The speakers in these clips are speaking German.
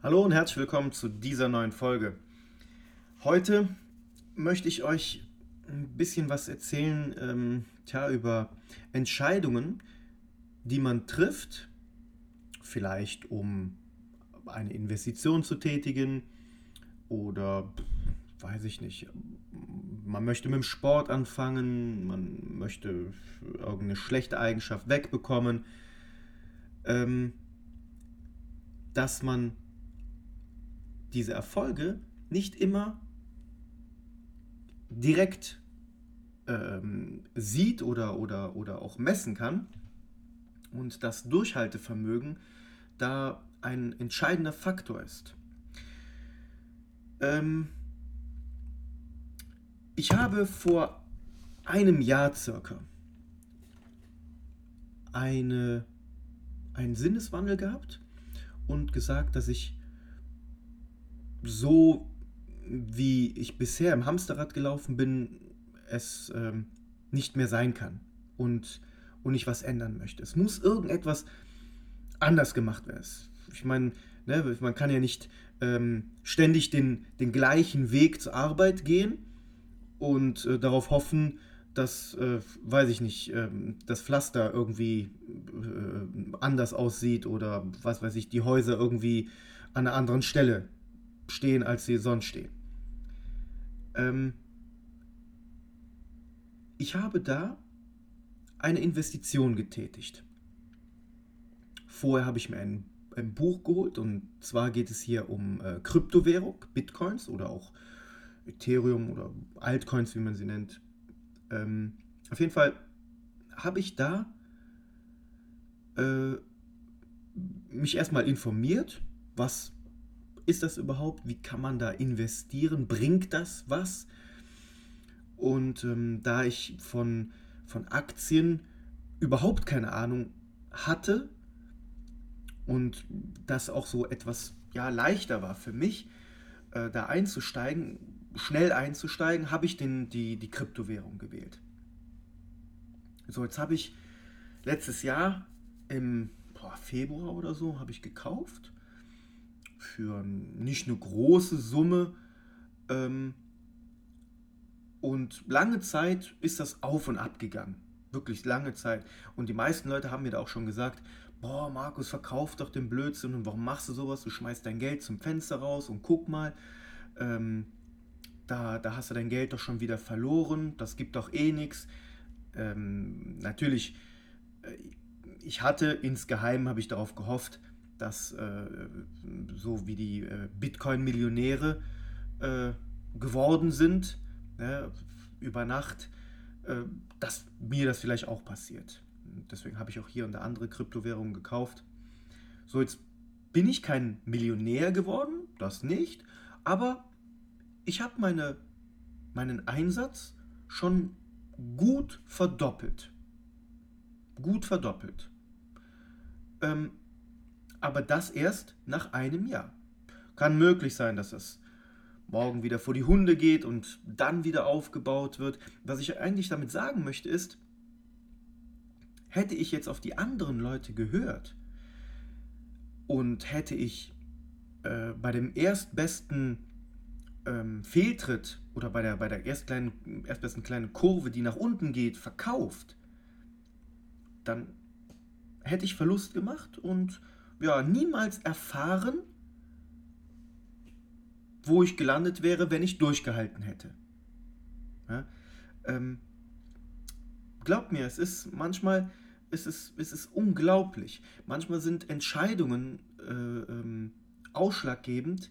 Hallo und herzlich willkommen zu dieser neuen Folge. Heute möchte ich euch ein bisschen was erzählen ähm, tja, über Entscheidungen, die man trifft, vielleicht um eine Investition zu tätigen oder weiß ich nicht, man möchte mit dem Sport anfangen, man möchte irgendeine schlechte Eigenschaft wegbekommen, ähm, dass man diese Erfolge nicht immer direkt ähm, sieht oder, oder, oder auch messen kann und das Durchhaltevermögen da ein entscheidender Faktor ist. Ähm, ich habe vor einem Jahr circa eine, einen Sinneswandel gehabt und gesagt, dass ich so wie ich bisher im Hamsterrad gelaufen bin, es ähm, nicht mehr sein kann und, und ich was ändern möchte. Es muss irgendetwas anders gemacht werden. Ich meine, ne, man kann ja nicht ähm, ständig den, den gleichen Weg zur Arbeit gehen und äh, darauf hoffen, dass, äh, weiß ich nicht, äh, das Pflaster irgendwie äh, anders aussieht oder was weiß ich, die Häuser irgendwie an einer anderen Stelle stehen, als sie sonst stehen. Ähm, ich habe da eine Investition getätigt. Vorher habe ich mir ein, ein, Buch geholt und zwar geht es hier um äh, Kryptowährung, Bitcoins oder auch Ethereum oder Altcoins, wie man sie nennt. Ähm, auf jeden Fall habe ich da äh, mich erstmal informiert, was ist das überhaupt? Wie kann man da investieren? Bringt das was? Und ähm, da ich von, von Aktien überhaupt keine Ahnung hatte und das auch so etwas ja, leichter war für mich, äh, da einzusteigen, schnell einzusteigen, habe ich den, die, die Kryptowährung gewählt. So, jetzt habe ich letztes Jahr im boah, Februar oder so, habe ich gekauft für nicht eine große Summe. Ähm, und lange Zeit ist das auf und ab gegangen. Wirklich lange Zeit. Und die meisten Leute haben mir da auch schon gesagt, boah, Markus, verkauf doch den Blödsinn und warum machst du sowas? Du schmeißt dein Geld zum Fenster raus und guck mal, ähm, da, da hast du dein Geld doch schon wieder verloren, das gibt doch eh nichts. Ähm, natürlich, äh, ich hatte insgeheim, habe ich darauf gehofft, dass äh, so wie die äh, Bitcoin-Millionäre äh, geworden sind, ne, über Nacht, äh, dass mir das vielleicht auch passiert. Deswegen habe ich auch hier und da andere Kryptowährungen gekauft. So, jetzt bin ich kein Millionär geworden, das nicht, aber ich habe meine, meinen Einsatz schon gut verdoppelt. Gut verdoppelt. Ähm, aber das erst nach einem Jahr. Kann möglich sein, dass es morgen wieder vor die Hunde geht und dann wieder aufgebaut wird. Was ich eigentlich damit sagen möchte ist, hätte ich jetzt auf die anderen Leute gehört und hätte ich äh, bei dem erstbesten ähm, Fehltritt oder bei der, bei der erst kleinen, erstbesten kleinen Kurve, die nach unten geht, verkauft, dann hätte ich Verlust gemacht und ja, niemals erfahren, wo ich gelandet wäre, wenn ich durchgehalten hätte. Ja, ähm, glaubt mir, es ist manchmal, es ist, es ist unglaublich. Manchmal sind Entscheidungen äh, ähm, ausschlaggebend,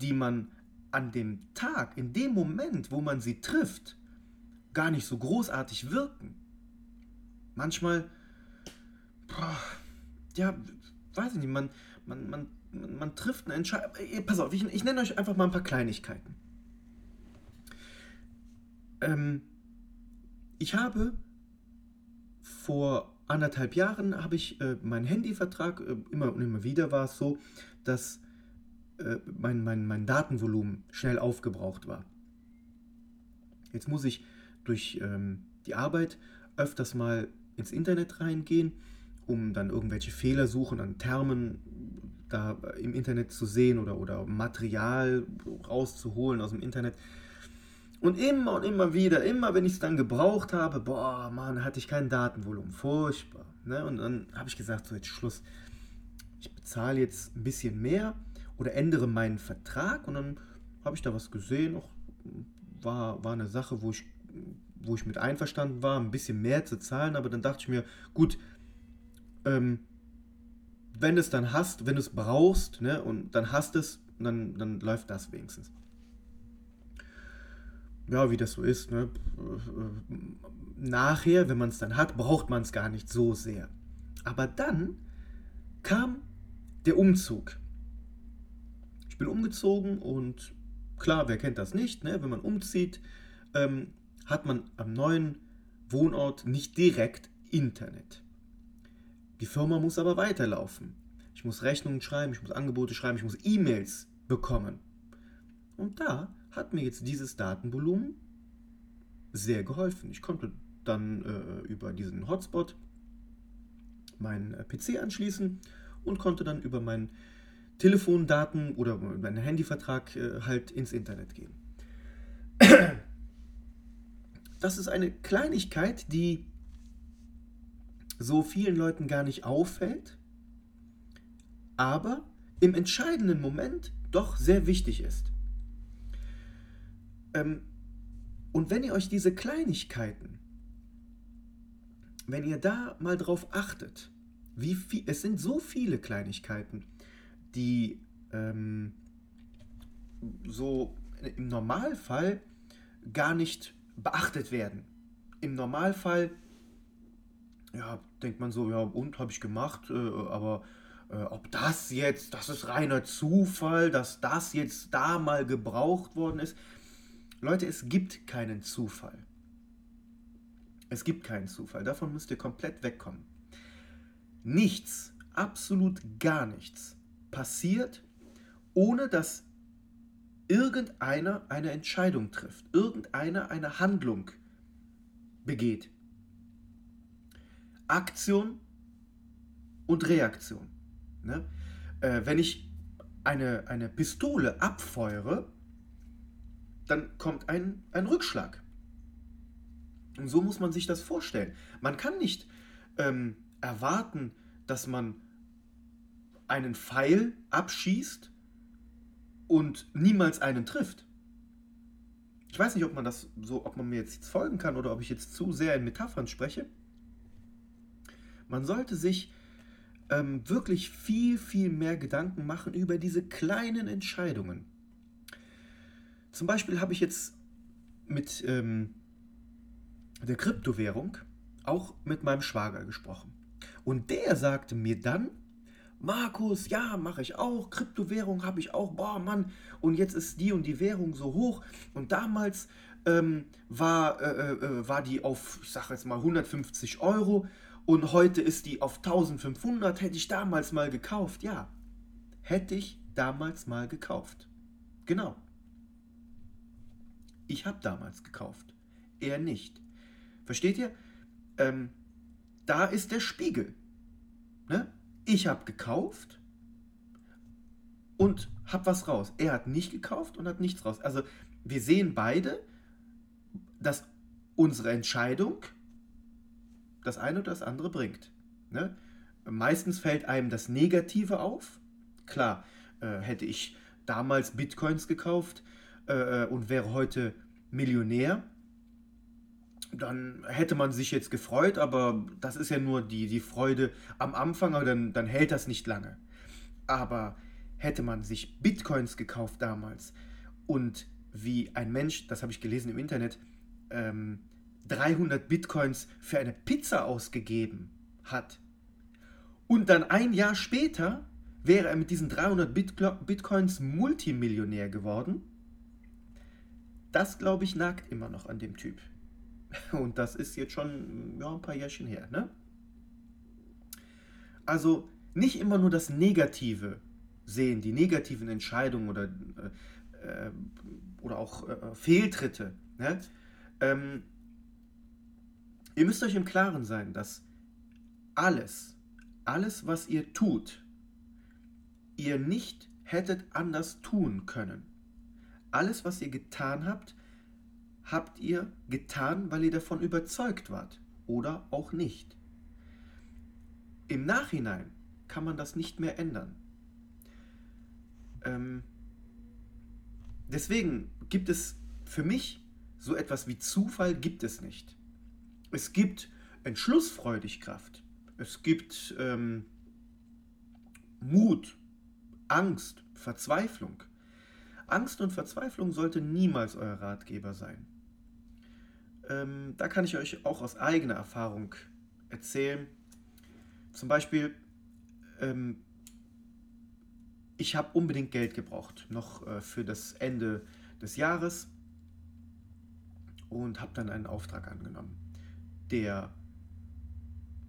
die man an dem Tag, in dem Moment, wo man sie trifft, gar nicht so großartig wirken. Manchmal, boah, ja, weiß ich nicht, man, man, man, man trifft eine Entscheidung. Pass auf, ich, ich nenne euch einfach mal ein paar Kleinigkeiten. Ähm, ich habe vor anderthalb Jahren habe ich äh, meinen Handyvertrag, äh, immer und immer wieder war es so, dass äh, mein, mein, mein Datenvolumen schnell aufgebraucht war. Jetzt muss ich durch ähm, die Arbeit öfters mal ins Internet reingehen um dann irgendwelche Fehlersuchen an Termen da im Internet zu sehen oder, oder Material rauszuholen aus dem Internet. Und immer und immer wieder, immer wenn ich es dann gebraucht habe, boah, Mann, hatte ich kein Datenvolumen. Furchtbar. Ne? Und dann habe ich gesagt, so jetzt Schluss. Ich bezahle jetzt ein bisschen mehr oder ändere meinen Vertrag. Und dann habe ich da was gesehen. Auch, war, war eine Sache, wo ich, wo ich mit einverstanden war, ein bisschen mehr zu zahlen. Aber dann dachte ich mir, gut, ähm, wenn du es dann hast, wenn du es brauchst, ne, und dann hast es, dann, dann läuft das wenigstens ja, wie das so ist, ne? nachher, wenn man es dann hat, braucht man es gar nicht so sehr. Aber dann kam der Umzug. Ich bin umgezogen und klar, wer kennt das nicht, ne? wenn man umzieht, ähm, hat man am neuen Wohnort nicht direkt Internet. Die Firma muss aber weiterlaufen. Ich muss Rechnungen schreiben, ich muss Angebote schreiben, ich muss E-Mails bekommen. Und da hat mir jetzt dieses Datenvolumen sehr geholfen. Ich konnte dann äh, über diesen Hotspot meinen äh, PC anschließen und konnte dann über meinen Telefondaten oder meinen Handyvertrag äh, halt ins Internet gehen. Das ist eine Kleinigkeit, die so vielen Leuten gar nicht auffällt, aber im entscheidenden Moment doch sehr wichtig ist. Ähm, und wenn ihr euch diese Kleinigkeiten, wenn ihr da mal drauf achtet, wie viel, es sind so viele Kleinigkeiten, die ähm, so im Normalfall gar nicht beachtet werden. Im Normalfall, ja, denkt man so, ja, und habe ich gemacht, äh, aber äh, ob das jetzt, das ist reiner Zufall, dass das jetzt da mal gebraucht worden ist, Leute, es gibt keinen Zufall. Es gibt keinen Zufall. Davon müsst ihr komplett wegkommen. Nichts, absolut gar nichts passiert, ohne dass irgendeiner eine Entscheidung trifft, irgendeiner eine Handlung begeht. Aktion und Reaktion. Ne? Äh, wenn ich eine, eine Pistole abfeuere, dann kommt ein, ein Rückschlag. Und so muss man sich das vorstellen. Man kann nicht ähm, erwarten, dass man einen Pfeil abschießt und niemals einen trifft. Ich weiß nicht, ob man das so, ob man mir jetzt folgen kann oder ob ich jetzt zu sehr in Metaphern spreche. Man sollte sich ähm, wirklich viel, viel mehr Gedanken machen über diese kleinen Entscheidungen. Zum Beispiel habe ich jetzt mit ähm, der Kryptowährung auch mit meinem Schwager gesprochen. Und der sagte mir dann, Markus, ja, mache ich auch, Kryptowährung habe ich auch, boah, Mann, und jetzt ist die und die Währung so hoch. Und damals ähm, war, äh, äh, äh war die auf, ich sage jetzt mal, 150 Euro und heute ist die auf 1500. Hätte ich damals mal gekauft, ja, hätte ich damals mal gekauft. Genau. Ich habe damals gekauft. Er nicht. Versteht ihr? Ähm, da ist der Spiegel. Ne? Ich habe gekauft und habe was raus. Er hat nicht gekauft und hat nichts raus. Also wir sehen beide, dass unsere Entscheidung das eine oder das andere bringt. Ne? Meistens fällt einem das Negative auf. Klar, äh, hätte ich damals Bitcoins gekauft, äh, und wäre heute Millionär, dann hätte man sich jetzt gefreut, aber das ist ja nur die, die Freude am Anfang, aber dann, dann hält das nicht lange. Aber hätte man sich Bitcoins gekauft damals und wie ein Mensch, das habe ich gelesen im Internet, ähm, 300 Bitcoins für eine Pizza ausgegeben hat und dann ein Jahr später wäre er mit diesen 300 Bitcoins Multimillionär geworden, das, glaube ich, nagt immer noch an dem Typ. Und das ist jetzt schon ja, ein paar Jährchen her. Ne? Also nicht immer nur das Negative sehen, die negativen Entscheidungen oder, äh, äh oder auch äh, Fehltritte. Ne? Ähm, ihr müsst euch im Klaren sein, dass alles, alles, was ihr tut, ihr nicht hättet anders tun können. Alles, was ihr getan habt, habt ihr getan, weil ihr davon überzeugt wart oder auch nicht. Im Nachhinein kann man das nicht mehr ändern. Ähm, deswegen gibt es für mich so etwas wie Zufall gibt es nicht. Es gibt Entschlussfreudigkeit, es gibt ähm, Mut, Angst, Verzweiflung. Angst und Verzweiflung sollte niemals euer Ratgeber sein. Ähm, da kann ich euch auch aus eigener Erfahrung erzählen. Zum Beispiel, ähm, ich habe unbedingt Geld gebraucht, noch äh, für das Ende des Jahres und habe dann einen Auftrag angenommen, der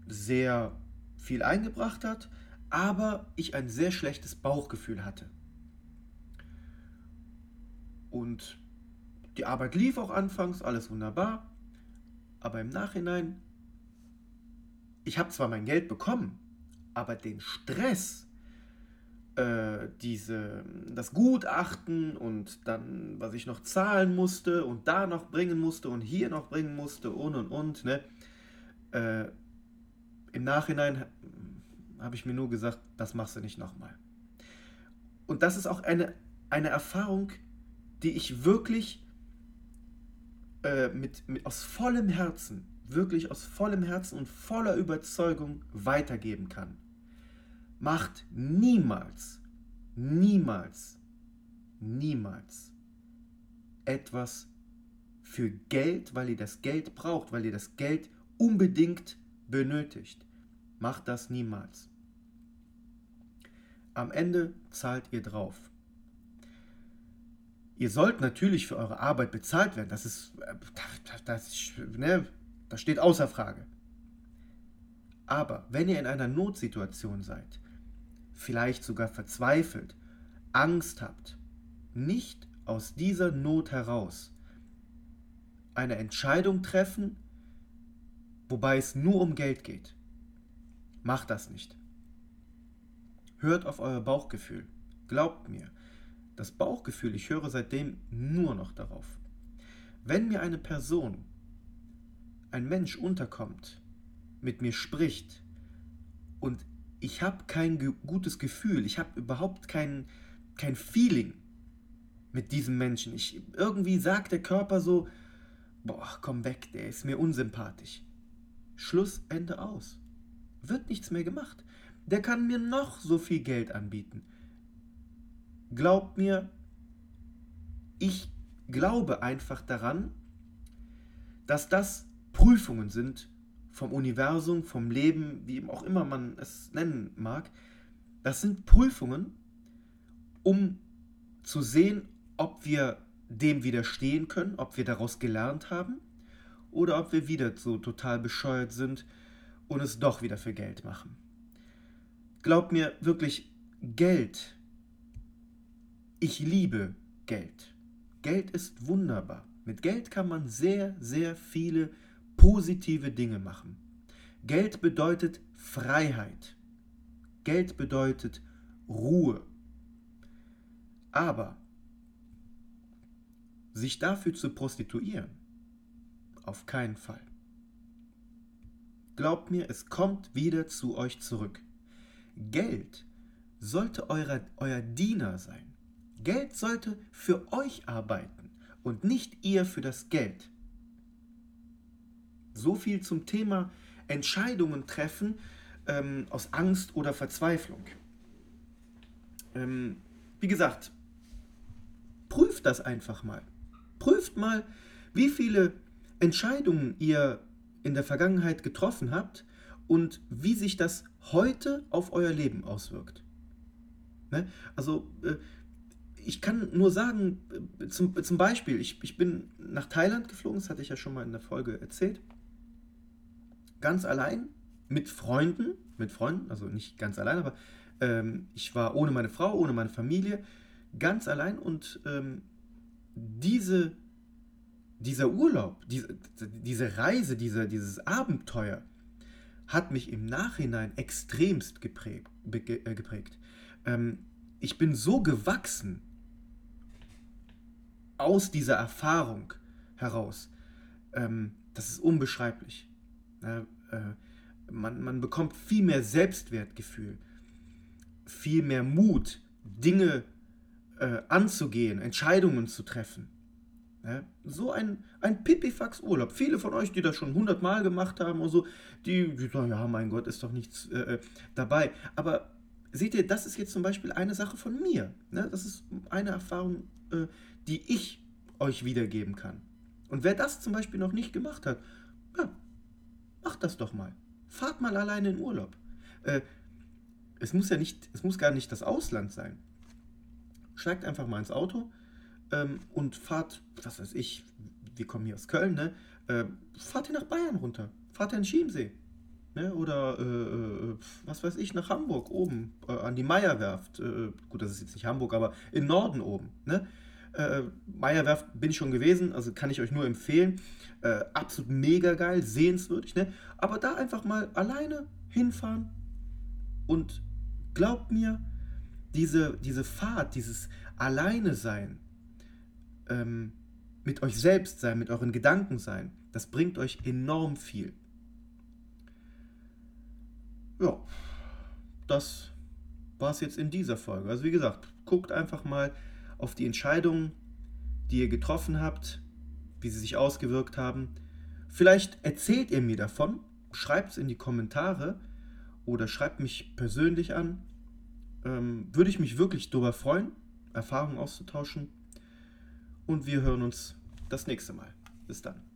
sehr viel eingebracht hat, aber ich ein sehr schlechtes Bauchgefühl hatte. Und die Arbeit lief auch anfangs, alles wunderbar, aber im Nachhinein, ich habe zwar mein Geld bekommen, aber den Stress, äh, diese, das Gutachten und dann, was ich noch zahlen musste und da noch bringen musste und hier noch bringen musste und und und, ne? Äh, Im Nachhinein habe ich mir nur gesagt, das machst du nicht nochmal. Und das ist auch eine, eine Erfahrung, die ich wirklich äh, mit, mit, aus vollem Herzen, wirklich aus vollem Herzen und voller Überzeugung weitergeben kann. Macht niemals, niemals, niemals etwas für Geld, weil ihr das Geld braucht, weil ihr das Geld unbedingt benötigt. Macht das niemals. Am Ende zahlt ihr drauf. Ihr sollt natürlich für eure Arbeit bezahlt werden. Das ist, das, das, ne, das steht außer Frage. Aber wenn ihr in einer Notsituation seid, vielleicht sogar verzweifelt, Angst habt, nicht aus dieser Not heraus eine Entscheidung treffen, wobei es nur um Geld geht. Macht das nicht. Hört auf euer Bauchgefühl. Glaubt mir, das Bauchgefühl, ich höre seitdem nur noch darauf. Wenn mir eine Person, ein Mensch unterkommt, mit mir spricht und ich habe kein ge gutes Gefühl, ich habe überhaupt kein, kein Feeling mit diesem Menschen. Ich, irgendwie sagt der Körper so, boah, komm weg, der ist mir unsympathisch. Schluss, Ende aus. Wird nichts mehr gemacht. Der kann mir noch so viel Geld anbieten. Glaubt mir, ich glaube einfach daran, dass das Prüfungen sind vom Universum, vom Leben, wie auch immer man es nennen mag. Das sind Prüfungen, um zu sehen, ob wir dem widerstehen können, ob wir daraus gelernt haben oder ob wir wieder so total bescheuert sind und es doch wieder für Geld machen. Glaubt mir wirklich, Geld. Ich liebe Geld. Geld ist wunderbar. Mit Geld kann man sehr, sehr viele positive Dinge machen. Geld bedeutet Freiheit. Geld bedeutet Ruhe. Aber sich dafür zu prostituieren, auf keinen Fall. Glaubt mir, es kommt wieder zu euch zurück. Geld sollte euer, euer Diener sein. Geld sollte für euch arbeiten und nicht ihr für das Geld. So viel zum Thema Entscheidungen treffen ähm, aus Angst oder Verzweiflung. Ähm, wie gesagt, prüft das einfach mal. Prüft mal, wie viele Entscheidungen ihr in der Vergangenheit getroffen habt und wie sich das heute auf euer Leben auswirkt. Ne? Also äh, ich kann nur sagen, äh, zum, zum Beispiel, ich, ich bin nach Thailand geflogen, das hatte ich ja schon mal in der Folge erzählt, ganz allein mit Freunden, mit Freunden, also nicht ganz allein, aber ähm, ich war ohne meine Frau, ohne meine Familie, ganz allein und ähm, diese, dieser Urlaub, diese, diese Reise, diese, dieses Abenteuer, hat mich im Nachhinein extremst geprägt. Äh, geprägt. Ähm, ich bin so gewachsen aus dieser Erfahrung heraus. Ähm, das ist unbeschreiblich. Ja, äh, man, man bekommt viel mehr Selbstwertgefühl, viel mehr Mut, Dinge äh, anzugehen, Entscheidungen zu treffen. Ja, so ein, ein Pipifax-Urlaub. Viele von euch, die das schon hundertmal gemacht haben und so, die, die sagen, ja, mein Gott, ist doch nichts äh, äh, dabei. Aber seht ihr, das ist jetzt zum Beispiel eine Sache von mir. Ne? Das ist eine Erfahrung, äh, die ich euch wiedergeben kann. Und wer das zum Beispiel noch nicht gemacht hat, macht das doch mal. Fahrt mal alleine in Urlaub. Äh, es muss ja nicht, es muss gar nicht das Ausland sein. Steigt einfach mal ins Auto ähm, und fahrt, was weiß ich, wir kommen hier aus Köln, ne? Äh, fahrt ihr nach Bayern runter, fahrt ihr in Chiemsee. Ne? Oder äh, äh, was weiß ich, nach Hamburg oben, äh, an die Meierwerft. Äh, gut, das ist jetzt nicht Hamburg, aber im Norden oben. Ne? Äh, Meierwerft bin ich schon gewesen, also kann ich euch nur empfehlen. Äh, absolut mega geil, sehenswürdig. Ne? Aber da einfach mal alleine hinfahren und glaubt mir, diese, diese Fahrt, dieses Alleine sein, ähm, mit euch selbst sein, mit euren Gedanken sein, das bringt euch enorm viel. Ja, das war es jetzt in dieser Folge. Also wie gesagt, guckt einfach mal auf die Entscheidungen, die ihr getroffen habt, wie sie sich ausgewirkt haben. Vielleicht erzählt ihr mir davon, schreibt es in die Kommentare oder schreibt mich persönlich an. Ähm, würde ich mich wirklich darüber freuen, Erfahrungen auszutauschen. Und wir hören uns das nächste Mal. Bis dann.